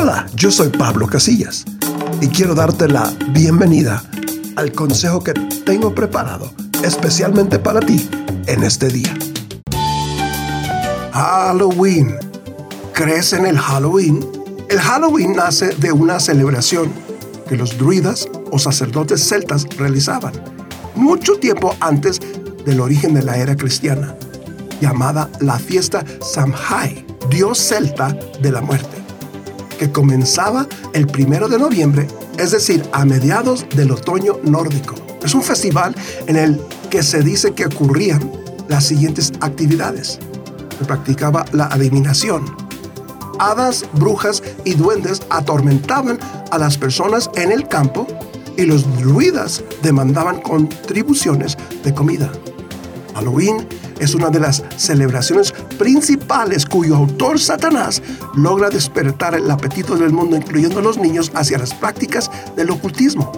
Hola, yo soy Pablo Casillas y quiero darte la bienvenida al consejo que tengo preparado especialmente para ti en este día. Halloween. ¿Crees en el Halloween? El Halloween nace de una celebración que los druidas o sacerdotes celtas realizaban mucho tiempo antes del origen de la era cristiana, llamada la fiesta Samhain, dios celta de la muerte, que comenzaba el primero de noviembre, es decir, a mediados del otoño nórdico. Es un festival en el que se dice que ocurrían las siguientes actividades. Se practicaba la adivinación. Hadas, brujas y duendes atormentaban a las personas en el campo y los druidas demandaban contribuciones de comida. Halloween es una de las celebraciones principales cuyo autor Satanás logra despertar el apetito del mundo, incluyendo a los niños, hacia las prácticas del ocultismo.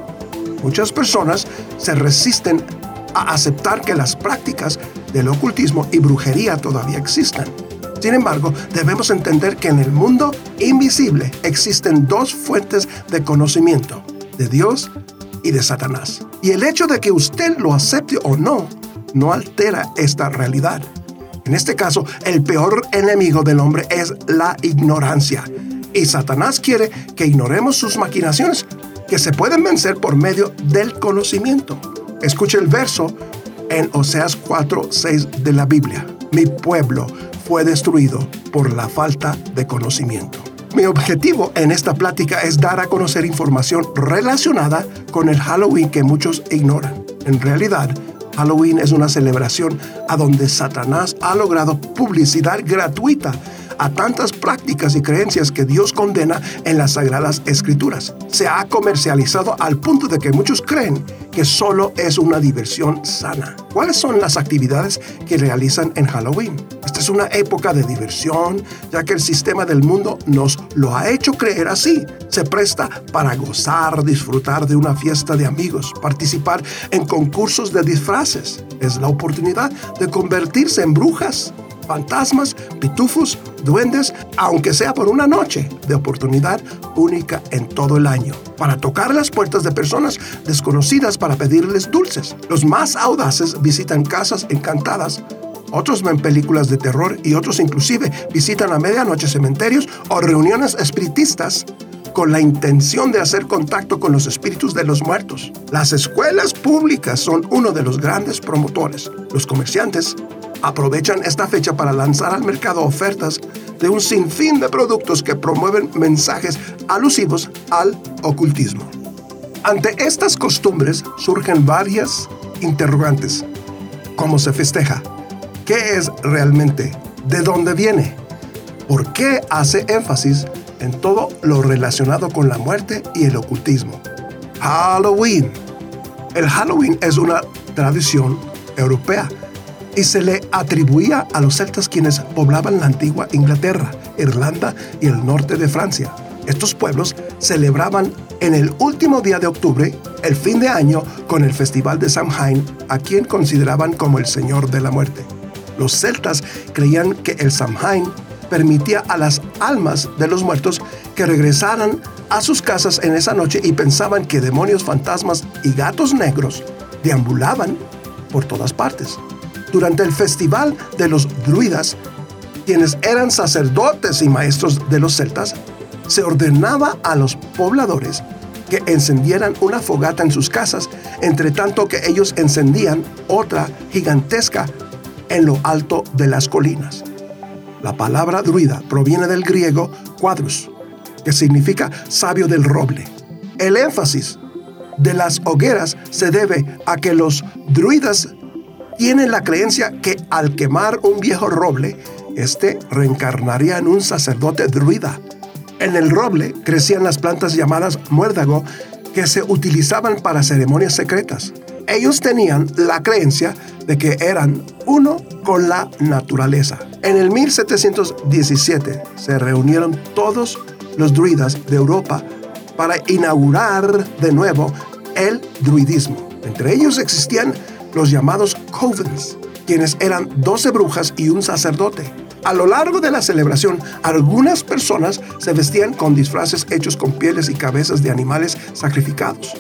Muchas personas se resisten a aceptar que las prácticas del ocultismo y brujería todavía existen. Sin embargo, debemos entender que en el mundo invisible existen dos fuentes de conocimiento, de Dios y de Satanás. Y el hecho de que usted lo acepte o no, no altera esta realidad. En este caso, el peor enemigo del hombre es la ignorancia. Y Satanás quiere que ignoremos sus maquinaciones, que se pueden vencer por medio del conocimiento. Escuche el verso en Oseas 4, 6 de la Biblia. Mi pueblo fue destruido por la falta de conocimiento. Mi objetivo en esta plática es dar a conocer información relacionada con el Halloween que muchos ignoran. En realidad, Halloween es una celebración a donde Satanás ha logrado publicidad gratuita a tantas prácticas y creencias que Dios condena en las Sagradas Escrituras. Se ha comercializado al punto de que muchos creen que solo es una diversión sana. ¿Cuáles son las actividades que realizan en Halloween? Esta es una época de diversión, ya que el sistema del mundo nos lo ha hecho creer así. Se presta para gozar, disfrutar de una fiesta de amigos, participar en concursos de disfraces. Es la oportunidad de convertirse en brujas fantasmas, pitufos, duendes, aunque sea por una noche de oportunidad única en todo el año, para tocar las puertas de personas desconocidas para pedirles dulces. Los más audaces visitan casas encantadas otros ven películas de terror y otros inclusive visitan a medianoche cementerios o reuniones espiritistas con la intención de hacer contacto con los espíritus de los muertos. Las escuelas públicas son uno de los grandes promotores. Los comerciantes aprovechan esta fecha para lanzar al mercado ofertas de un sinfín de productos que promueven mensajes alusivos al ocultismo. Ante estas costumbres surgen varias interrogantes. ¿Cómo se festeja? ¿Qué es realmente? ¿De dónde viene? ¿Por qué hace énfasis en todo lo relacionado con la muerte y el ocultismo? Halloween. El Halloween es una tradición europea y se le atribuía a los celtas quienes poblaban la antigua Inglaterra, Irlanda y el norte de Francia. Estos pueblos celebraban en el último día de octubre el fin de año con el festival de Samhain, a quien consideraban como el señor de la muerte. Los celtas creían que el Samhain permitía a las almas de los muertos que regresaran a sus casas en esa noche y pensaban que demonios, fantasmas y gatos negros deambulaban por todas partes durante el festival de los druidas, quienes eran sacerdotes y maestros de los celtas, se ordenaba a los pobladores que encendieran una fogata en sus casas, entre tanto que ellos encendían otra gigantesca en lo alto de las colinas. La palabra druida proviene del griego quadrus, que significa sabio del roble. El énfasis de las hogueras se debe a que los druidas tienen la creencia que al quemar un viejo roble, este reencarnaría en un sacerdote druida. En el roble crecían las plantas llamadas muérdago que se utilizaban para ceremonias secretas. Ellos tenían la creencia de que eran uno con la naturaleza. En el 1717 se reunieron todos los druidas de Europa para inaugurar de nuevo el druidismo. Entre ellos existían los llamados covens, quienes eran 12 brujas y un sacerdote. A lo largo de la celebración, algunas personas se vestían con disfraces hechos con pieles y cabezas de animales sacrificados.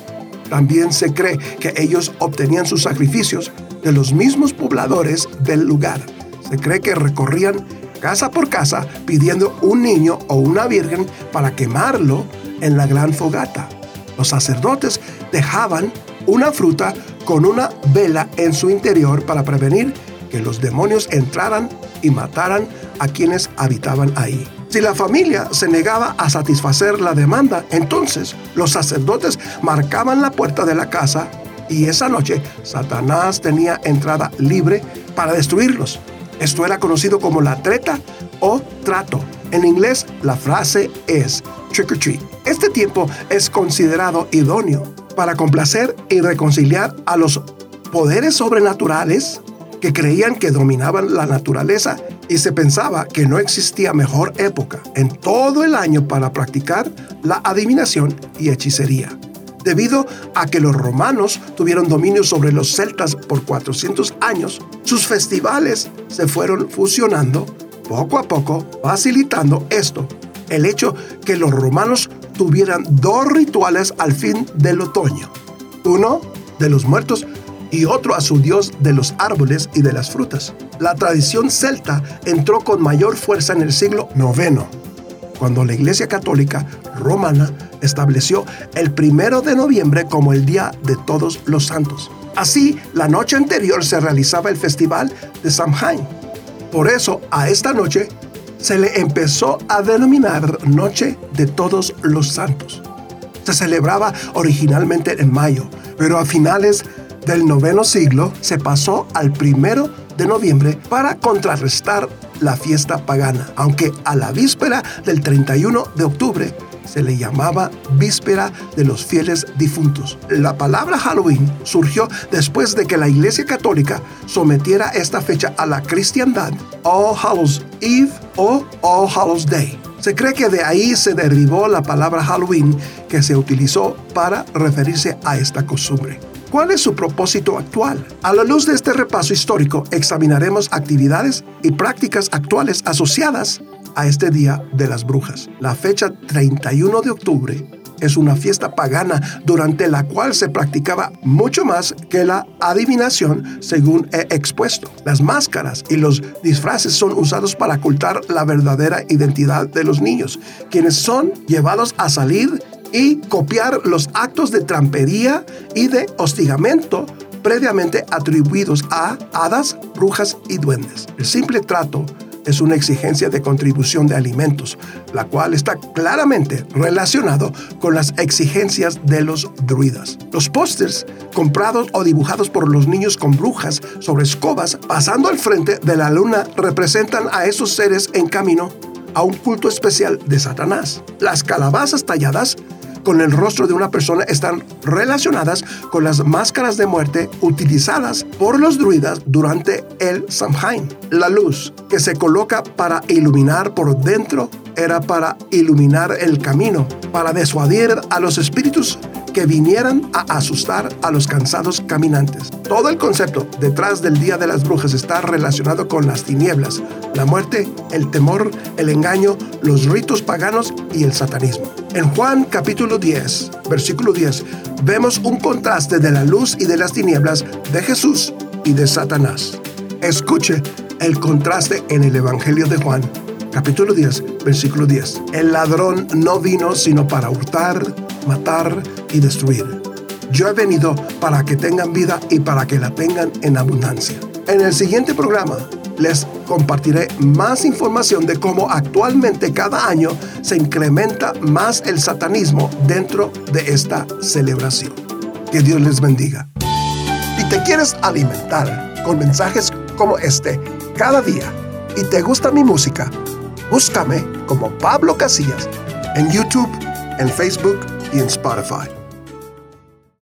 También se cree que ellos obtenían sus sacrificios de los mismos pobladores del lugar. Se cree que recorrían casa por casa pidiendo un niño o una virgen para quemarlo en la gran fogata. Los sacerdotes dejaban una fruta con una vela en su interior para prevenir que los demonios entraran y mataran a quienes habitaban ahí. Si la familia se negaba a satisfacer la demanda, entonces los sacerdotes marcaban la puerta de la casa y esa noche Satanás tenía entrada libre para destruirlos. Esto era conocido como la treta o trato. En inglés la frase es trick or treat. Este tiempo es considerado idóneo para complacer y reconciliar a los poderes sobrenaturales que creían que dominaban la naturaleza y se pensaba que no existía mejor época en todo el año para practicar la adivinación y hechicería. Debido a que los romanos tuvieron dominio sobre los celtas por 400 años, sus festivales se fueron fusionando poco a poco, facilitando esto, el hecho que los romanos tuvieran dos rituales al fin del otoño. Uno de los muertos y otro a su dios de los árboles y de las frutas. La tradición celta entró con mayor fuerza en el siglo IX, cuando la Iglesia Católica Romana estableció el primero de noviembre como el Día de Todos los Santos. Así, la noche anterior se realizaba el festival de Samhain. Por eso, a esta noche se le empezó a denominar Noche de Todos los Santos. Se celebraba originalmente en mayo, pero a finales del noveno siglo se pasó al primero de noviembre para contrarrestar la fiesta pagana, aunque a la víspera del 31 de octubre se le llamaba Víspera de los Fieles Difuntos. La palabra Halloween surgió después de que la Iglesia Católica sometiera esta fecha a la cristiandad, All Hallows Eve o All Hallows Day. Se cree que de ahí se derivó la palabra Halloween que se utilizó para referirse a esta costumbre. ¿Cuál es su propósito actual? A la luz de este repaso histórico, examinaremos actividades y prácticas actuales asociadas a este Día de las Brujas. La fecha 31 de octubre es una fiesta pagana durante la cual se practicaba mucho más que la adivinación según he expuesto. Las máscaras y los disfraces son usados para ocultar la verdadera identidad de los niños, quienes son llevados a salir y copiar los actos de trampería y de hostigamiento previamente atribuidos a hadas, brujas y duendes. El simple trato es una exigencia de contribución de alimentos, la cual está claramente relacionado con las exigencias de los druidas. Los pósters comprados o dibujados por los niños con brujas sobre escobas pasando al frente de la luna representan a esos seres en camino a un culto especial de Satanás. Las calabazas talladas con el rostro de una persona están relacionadas con las máscaras de muerte utilizadas por los druidas durante el Samhain. La luz que se coloca para iluminar por dentro era para iluminar el camino, para desuadir a los espíritus que vinieran a asustar a los cansados caminantes. Todo el concepto detrás del Día de las Brujas está relacionado con las tinieblas, la muerte, el temor, el engaño, los ritos paganos y el satanismo. En Juan capítulo 10, versículo 10, vemos un contraste de la luz y de las tinieblas de Jesús y de Satanás. Escuche el contraste en el Evangelio de Juan, capítulo 10, versículo 10. El ladrón no vino sino para hurtar, matar y destruir. Yo he venido para que tengan vida y para que la tengan en abundancia. En el siguiente programa les compartiré más información de cómo actualmente cada año se incrementa más el satanismo dentro de esta celebración. Que Dios les bendiga. Si te quieres alimentar con mensajes como este cada día y te gusta mi música, búscame como Pablo Casillas en YouTube, en Facebook y en Spotify.